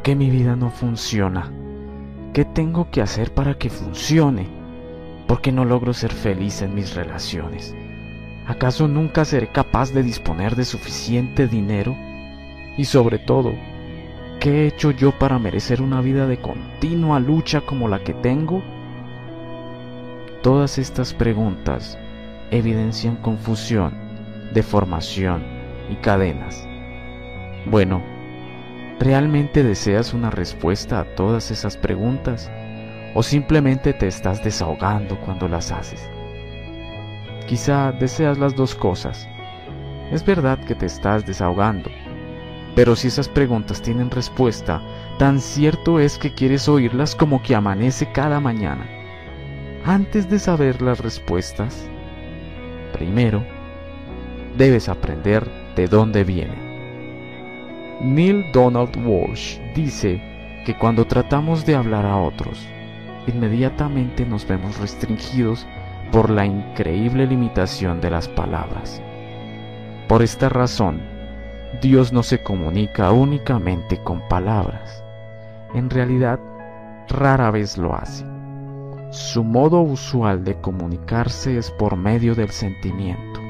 ¿Por qué mi vida no funciona? ¿Qué tengo que hacer para que funcione? ¿Por qué no logro ser feliz en mis relaciones? ¿Acaso nunca seré capaz de disponer de suficiente dinero? Y sobre todo, ¿qué he hecho yo para merecer una vida de continua lucha como la que tengo? Todas estas preguntas evidencian confusión, deformación y cadenas. Bueno, ¿realmente deseas una respuesta a todas esas preguntas? ¿O simplemente te estás desahogando cuando las haces? Quizá deseas las dos cosas. Es verdad que te estás desahogando, pero si esas preguntas tienen respuesta, tan cierto es que quieres oírlas como que amanece cada mañana. Antes de saber las respuestas, primero debes aprender de dónde viene. Neil Donald Walsh dice que cuando tratamos de hablar a otros, inmediatamente nos vemos restringidos por la increíble limitación de las palabras. Por esta razón, Dios no se comunica únicamente con palabras. En realidad, rara vez lo hace. Su modo usual de comunicarse es por medio del sentimiento.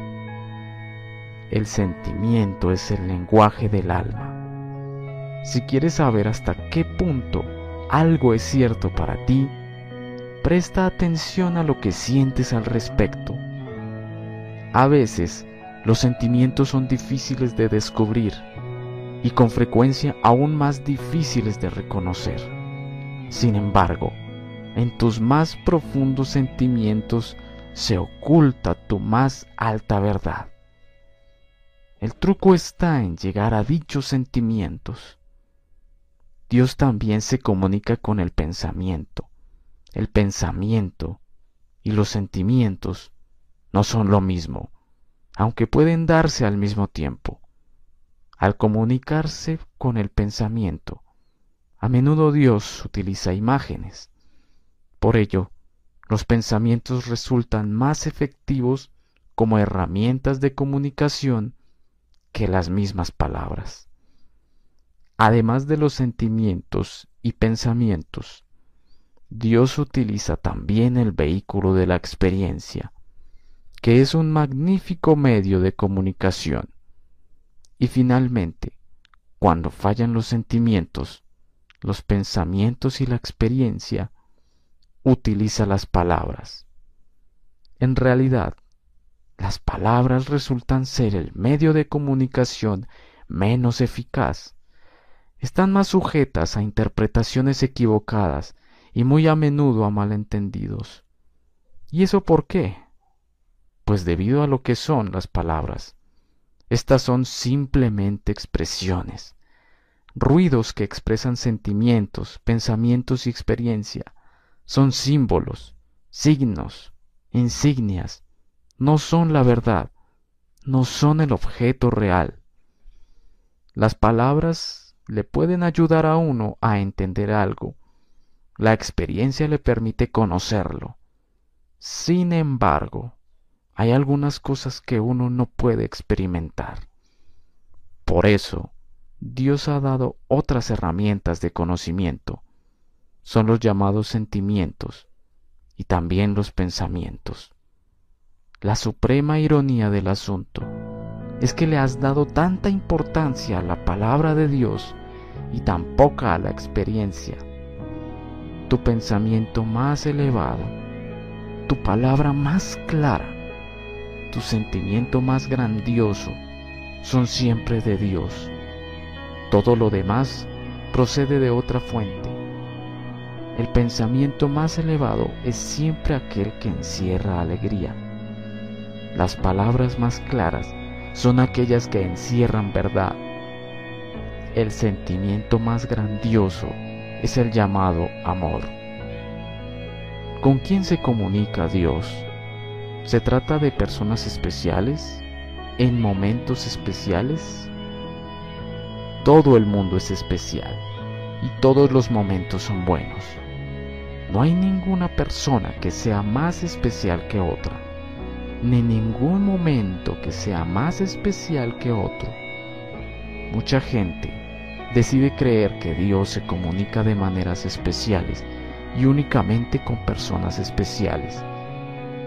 El sentimiento es el lenguaje del alma. Si quieres saber hasta qué punto algo es cierto para ti, presta atención a lo que sientes al respecto. A veces, los sentimientos son difíciles de descubrir y con frecuencia aún más difíciles de reconocer. Sin embargo, en tus más profundos sentimientos se oculta tu más alta verdad. El truco está en llegar a dichos sentimientos. Dios también se comunica con el pensamiento el pensamiento y los sentimientos no son lo mismo, aunque pueden darse al mismo tiempo. Al comunicarse con el pensamiento, a menudo Dios utiliza imágenes. Por ello, los pensamientos resultan más efectivos como herramientas de comunicación que las mismas palabras. Además de los sentimientos y pensamientos, Dios utiliza también el vehículo de la experiencia, que es un magnífico medio de comunicación. Y finalmente, cuando fallan los sentimientos, los pensamientos y la experiencia, utiliza las palabras. En realidad, las palabras resultan ser el medio de comunicación menos eficaz. Están más sujetas a interpretaciones equivocadas y muy a menudo a malentendidos. ¿Y eso por qué? Pues debido a lo que son las palabras. Estas son simplemente expresiones, ruidos que expresan sentimientos, pensamientos y experiencia. Son símbolos, signos, insignias. No son la verdad, no son el objeto real. Las palabras le pueden ayudar a uno a entender algo, la experiencia le permite conocerlo. Sin embargo, hay algunas cosas que uno no puede experimentar. Por eso, Dios ha dado otras herramientas de conocimiento. Son los llamados sentimientos y también los pensamientos. La suprema ironía del asunto es que le has dado tanta importancia a la palabra de Dios y tan poca la experiencia tu pensamiento más elevado, tu palabra más clara, tu sentimiento más grandioso son siempre de Dios. Todo lo demás procede de otra fuente. El pensamiento más elevado es siempre aquel que encierra alegría. Las palabras más claras son aquellas que encierran verdad. El sentimiento más grandioso es el llamado amor. ¿Con quién se comunica Dios? ¿Se trata de personas especiales? ¿En momentos especiales? Todo el mundo es especial y todos los momentos son buenos. No hay ninguna persona que sea más especial que otra, ni ningún momento que sea más especial que otro. Mucha gente decide creer que Dios se comunica de maneras especiales y únicamente con personas especiales.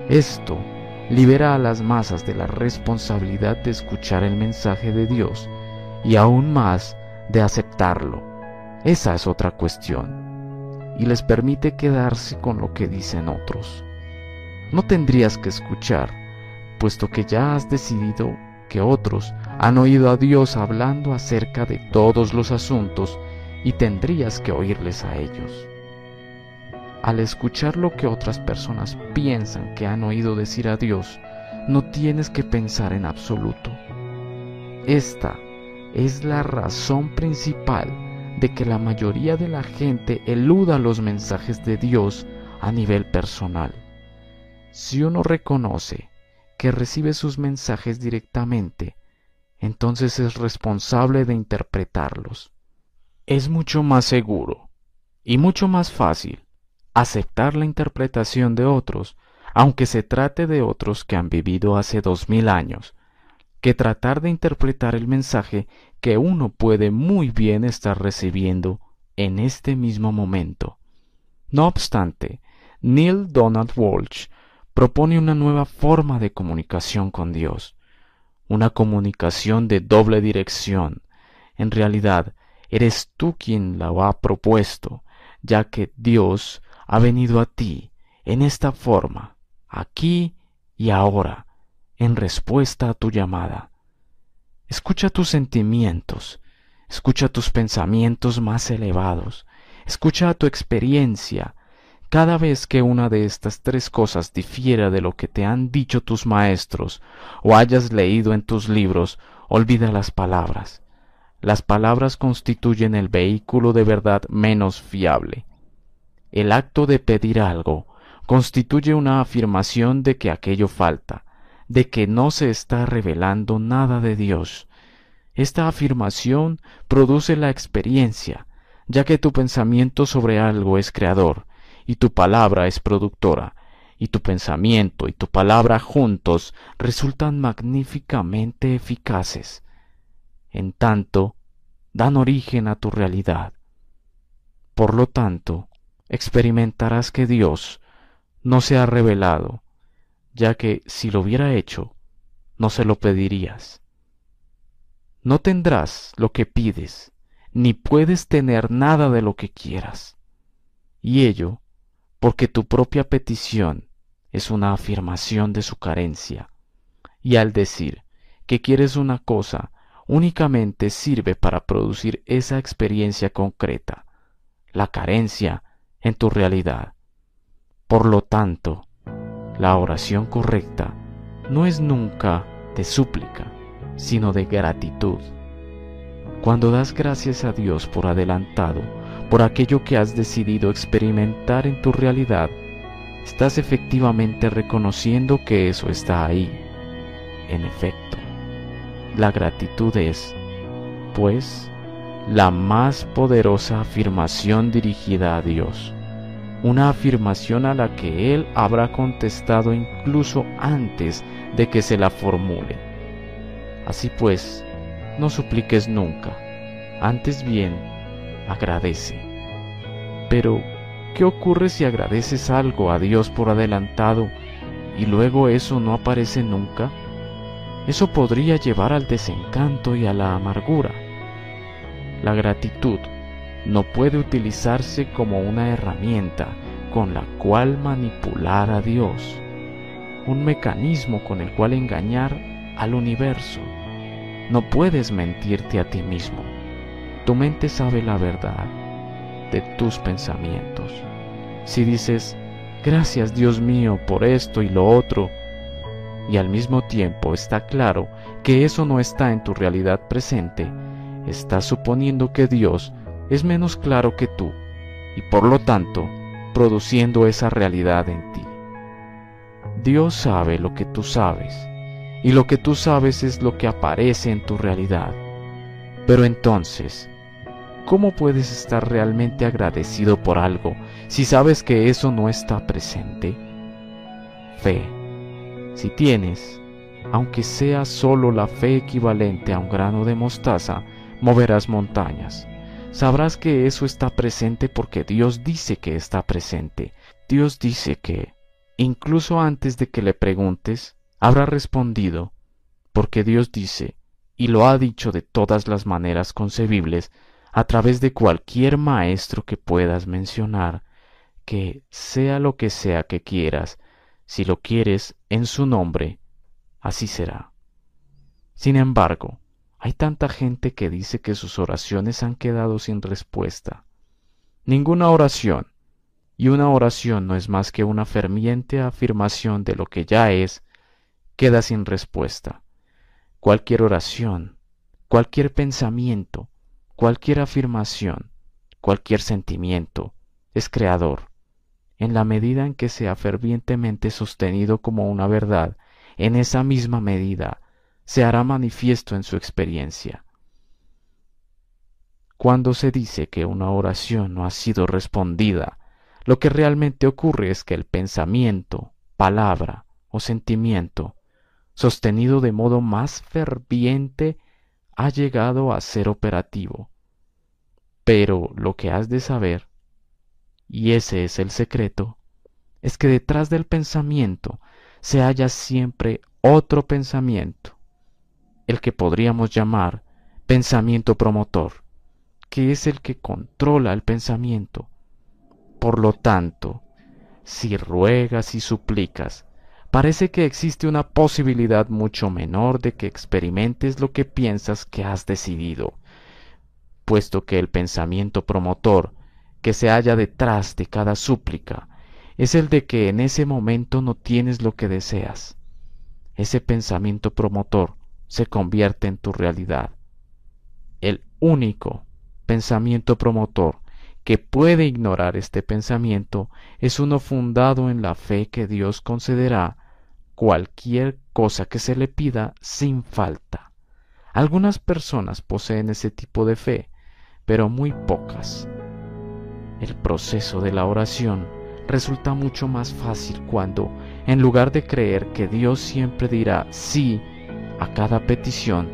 Esto libera a las masas de la responsabilidad de escuchar el mensaje de Dios y aún más de aceptarlo. Esa es otra cuestión. Y les permite quedarse con lo que dicen otros. No tendrías que escuchar, puesto que ya has decidido que otros han oído a Dios hablando acerca de todos los asuntos y tendrías que oírles a ellos. Al escuchar lo que otras personas piensan que han oído decir a Dios, no tienes que pensar en absoluto. Esta es la razón principal de que la mayoría de la gente eluda los mensajes de Dios a nivel personal. Si uno reconoce que recibe sus mensajes directamente, entonces es responsable de interpretarlos. Es mucho más seguro y mucho más fácil aceptar la interpretación de otros, aunque se trate de otros que han vivido hace dos mil años, que tratar de interpretar el mensaje que uno puede muy bien estar recibiendo en este mismo momento. No obstante, Neil Donald Walsh propone una nueva forma de comunicación con Dios, una comunicación de doble dirección. En realidad, eres tú quien la ha propuesto, ya que Dios ha venido a ti en esta forma, aquí y ahora, en respuesta a tu llamada. Escucha tus sentimientos, escucha tus pensamientos más elevados, escucha tu experiencia. Cada vez que una de estas tres cosas difiera de lo que te han dicho tus maestros o hayas leído en tus libros, olvida las palabras. Las palabras constituyen el vehículo de verdad menos fiable. El acto de pedir algo constituye una afirmación de que aquello falta, de que no se está revelando nada de Dios. Esta afirmación produce la experiencia, ya que tu pensamiento sobre algo es creador, y tu palabra es productora, y tu pensamiento y tu palabra juntos resultan magníficamente eficaces. En tanto, dan origen a tu realidad. Por lo tanto, experimentarás que Dios no se ha revelado, ya que si lo hubiera hecho, no se lo pedirías. No tendrás lo que pides, ni puedes tener nada de lo que quieras. Y ello porque tu propia petición es una afirmación de su carencia. Y al decir que quieres una cosa, únicamente sirve para producir esa experiencia concreta. La carencia en tu realidad. Por lo tanto, la oración correcta no es nunca de súplica, sino de gratitud. Cuando das gracias a Dios por adelantado, por aquello que has decidido experimentar en tu realidad, estás efectivamente reconociendo que eso está ahí. En efecto, la gratitud es, pues, la más poderosa afirmación dirigida a Dios, una afirmación a la que Él habrá contestado incluso antes de que se la formule. Así pues, no supliques nunca, antes bien, agradece. Pero, ¿qué ocurre si agradeces algo a Dios por adelantado y luego eso no aparece nunca? Eso podría llevar al desencanto y a la amargura. La gratitud no puede utilizarse como una herramienta con la cual manipular a Dios, un mecanismo con el cual engañar al universo. No puedes mentirte a ti mismo. Tu mente sabe la verdad de tus pensamientos. Si dices, gracias Dios mío por esto y lo otro, y al mismo tiempo está claro que eso no está en tu realidad presente, estás suponiendo que Dios es menos claro que tú y por lo tanto produciendo esa realidad en ti. Dios sabe lo que tú sabes y lo que tú sabes es lo que aparece en tu realidad. Pero entonces, ¿cómo puedes estar realmente agradecido por algo si sabes que eso no está presente? Fe. Si tienes, aunque sea solo la fe equivalente a un grano de mostaza, moverás montañas. sabrás que eso está presente porque Dios dice que está presente. Dios dice que, incluso antes de que le preguntes, habrá respondido, porque Dios dice, y lo ha dicho de todas las maneras concebibles, a través de cualquier maestro que puedas mencionar, que sea lo que sea que quieras, si lo quieres en su nombre, así será. Sin embargo, hay tanta gente que dice que sus oraciones han quedado sin respuesta. Ninguna oración, y una oración no es más que una ferviente afirmación de lo que ya es, queda sin respuesta. Cualquier oración, cualquier pensamiento, cualquier afirmación, cualquier sentimiento, es creador en la medida en que sea fervientemente sostenido como una verdad, en esa misma medida se hará manifiesto en su experiencia. Cuando se dice que una oración no ha sido respondida, lo que realmente ocurre es que el pensamiento, palabra o sentimiento, sostenido de modo más ferviente, ha llegado a ser operativo. Pero lo que has de saber y ese es el secreto, es que detrás del pensamiento se halla siempre otro pensamiento, el que podríamos llamar pensamiento promotor, que es el que controla el pensamiento. Por lo tanto, si ruegas y suplicas, parece que existe una posibilidad mucho menor de que experimentes lo que piensas que has decidido, puesto que el pensamiento promotor que se halla detrás de cada súplica es el de que en ese momento no tienes lo que deseas. Ese pensamiento promotor se convierte en tu realidad. El único pensamiento promotor que puede ignorar este pensamiento es uno fundado en la fe que Dios concederá cualquier cosa que se le pida sin falta. Algunas personas poseen ese tipo de fe, pero muy pocas. El proceso de la oración resulta mucho más fácil cuando, en lugar de creer que Dios siempre dirá sí a cada petición,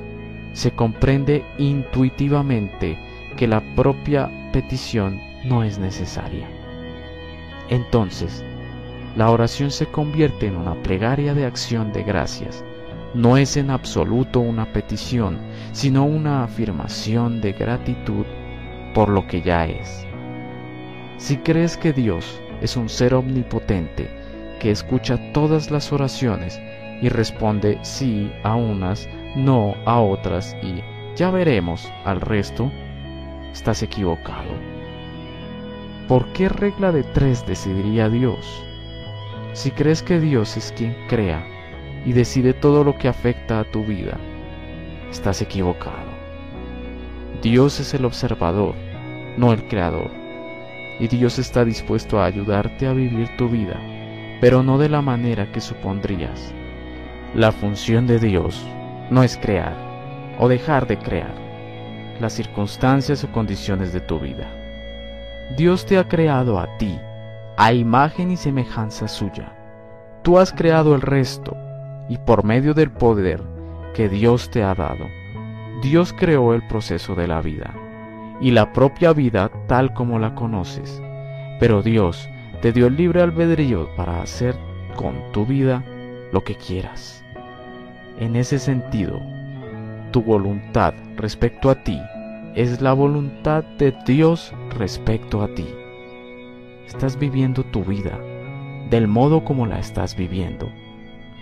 se comprende intuitivamente que la propia petición no es necesaria. Entonces, la oración se convierte en una plegaria de acción de gracias. No es en absoluto una petición, sino una afirmación de gratitud por lo que ya es. Si crees que Dios es un ser omnipotente que escucha todas las oraciones y responde sí a unas, no a otras y ya veremos al resto, estás equivocado. ¿Por qué regla de tres decidiría Dios? Si crees que Dios es quien crea y decide todo lo que afecta a tu vida, estás equivocado. Dios es el observador, no el creador y Dios está dispuesto a ayudarte a vivir tu vida, pero no de la manera que supondrías. La función de Dios no es crear o dejar de crear las circunstancias o condiciones de tu vida. Dios te ha creado a ti, a imagen y semejanza suya. Tú has creado el resto y por medio del poder que Dios te ha dado, Dios creó el proceso de la vida y la propia vida tal como la conoces. Pero Dios te dio el libre albedrío para hacer con tu vida lo que quieras. En ese sentido, tu voluntad respecto a ti es la voluntad de Dios respecto a ti. Estás viviendo tu vida del modo como la estás viviendo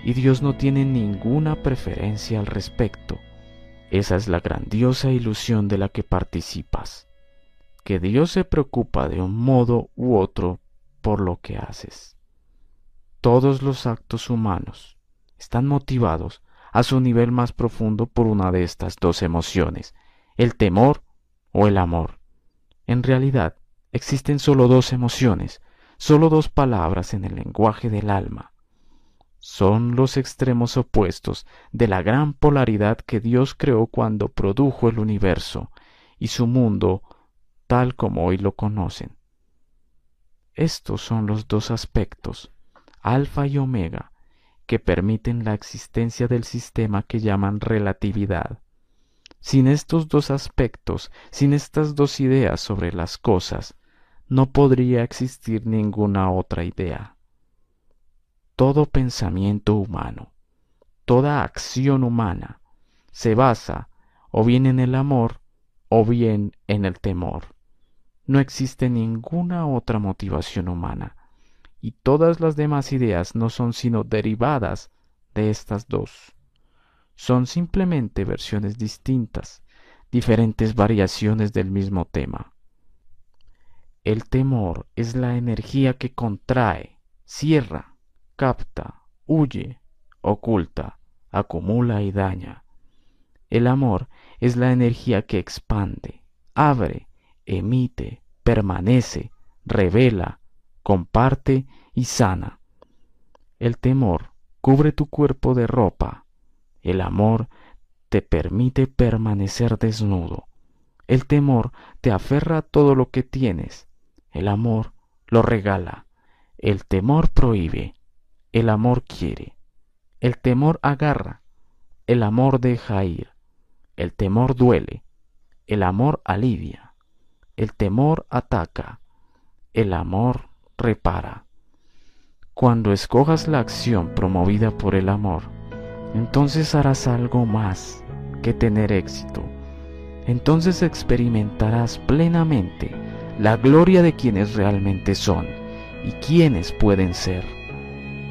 y Dios no tiene ninguna preferencia al respecto. Esa es la grandiosa ilusión de la que participas, que Dios se preocupa de un modo u otro por lo que haces. Todos los actos humanos están motivados a su nivel más profundo por una de estas dos emociones, el temor o el amor. En realidad, existen solo dos emociones, solo dos palabras en el lenguaje del alma, son los extremos opuestos de la gran polaridad que Dios creó cuando produjo el universo y su mundo tal como hoy lo conocen. Estos son los dos aspectos, alfa y omega, que permiten la existencia del sistema que llaman relatividad. Sin estos dos aspectos, sin estas dos ideas sobre las cosas, no podría existir ninguna otra idea. Todo pensamiento humano, toda acción humana, se basa o bien en el amor o bien en el temor. No existe ninguna otra motivación humana, y todas las demás ideas no son sino derivadas de estas dos. Son simplemente versiones distintas, diferentes variaciones del mismo tema. El temor es la energía que contrae, cierra, capta, huye, oculta, acumula y daña. El amor es la energía que expande, abre, emite, permanece, revela, comparte y sana. El temor cubre tu cuerpo de ropa. El amor te permite permanecer desnudo. El temor te aferra a todo lo que tienes. El amor lo regala. El temor prohíbe. El amor quiere. El temor agarra. El amor deja ir. El temor duele. El amor alivia. El temor ataca, el amor repara. Cuando escojas la acción promovida por el amor, entonces harás algo más que tener éxito. Entonces experimentarás plenamente la gloria de quienes realmente son y quienes pueden ser.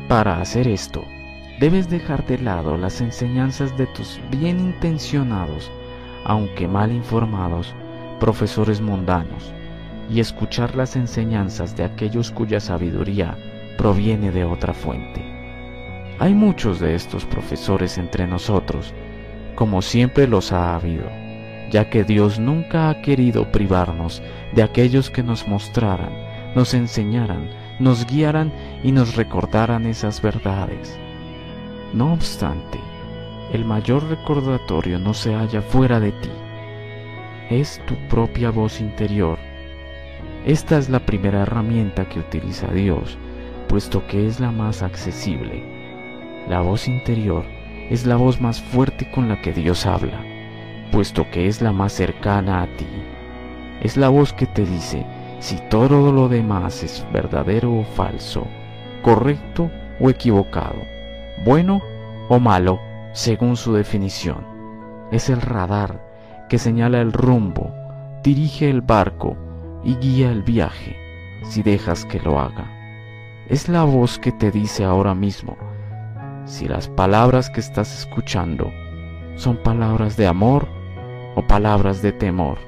Para hacer esto, debes dejar de lado las enseñanzas de tus bien intencionados, aunque mal informados, profesores mundanos y escuchar las enseñanzas de aquellos cuya sabiduría proviene de otra fuente. Hay muchos de estos profesores entre nosotros, como siempre los ha habido, ya que Dios nunca ha querido privarnos de aquellos que nos mostraran, nos enseñaran, nos guiaran y nos recordaran esas verdades. No obstante, el mayor recordatorio no se halla fuera de ti, es tu propia voz interior. Esta es la primera herramienta que utiliza Dios, puesto que es la más accesible. La voz interior es la voz más fuerte con la que Dios habla, puesto que es la más cercana a ti. Es la voz que te dice si todo lo demás es verdadero o falso, correcto o equivocado, bueno o malo, según su definición. Es el radar que señala el rumbo, dirige el barco y guía el viaje si dejas que lo haga. Es la voz que te dice ahora mismo si las palabras que estás escuchando son palabras de amor o palabras de temor.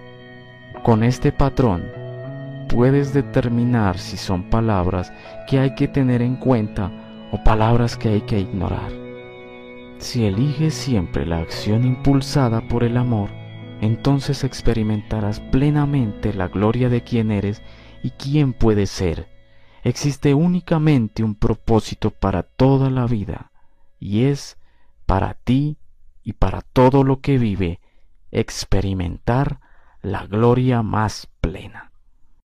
Con este patrón puedes determinar si son palabras que hay que tener en cuenta o palabras que hay que ignorar. Si eliges siempre la acción impulsada por el amor, entonces experimentarás plenamente la gloria de quién eres y quién puedes ser. Existe únicamente un propósito para toda la vida, y es para ti y para todo lo que vive experimentar la gloria más plena.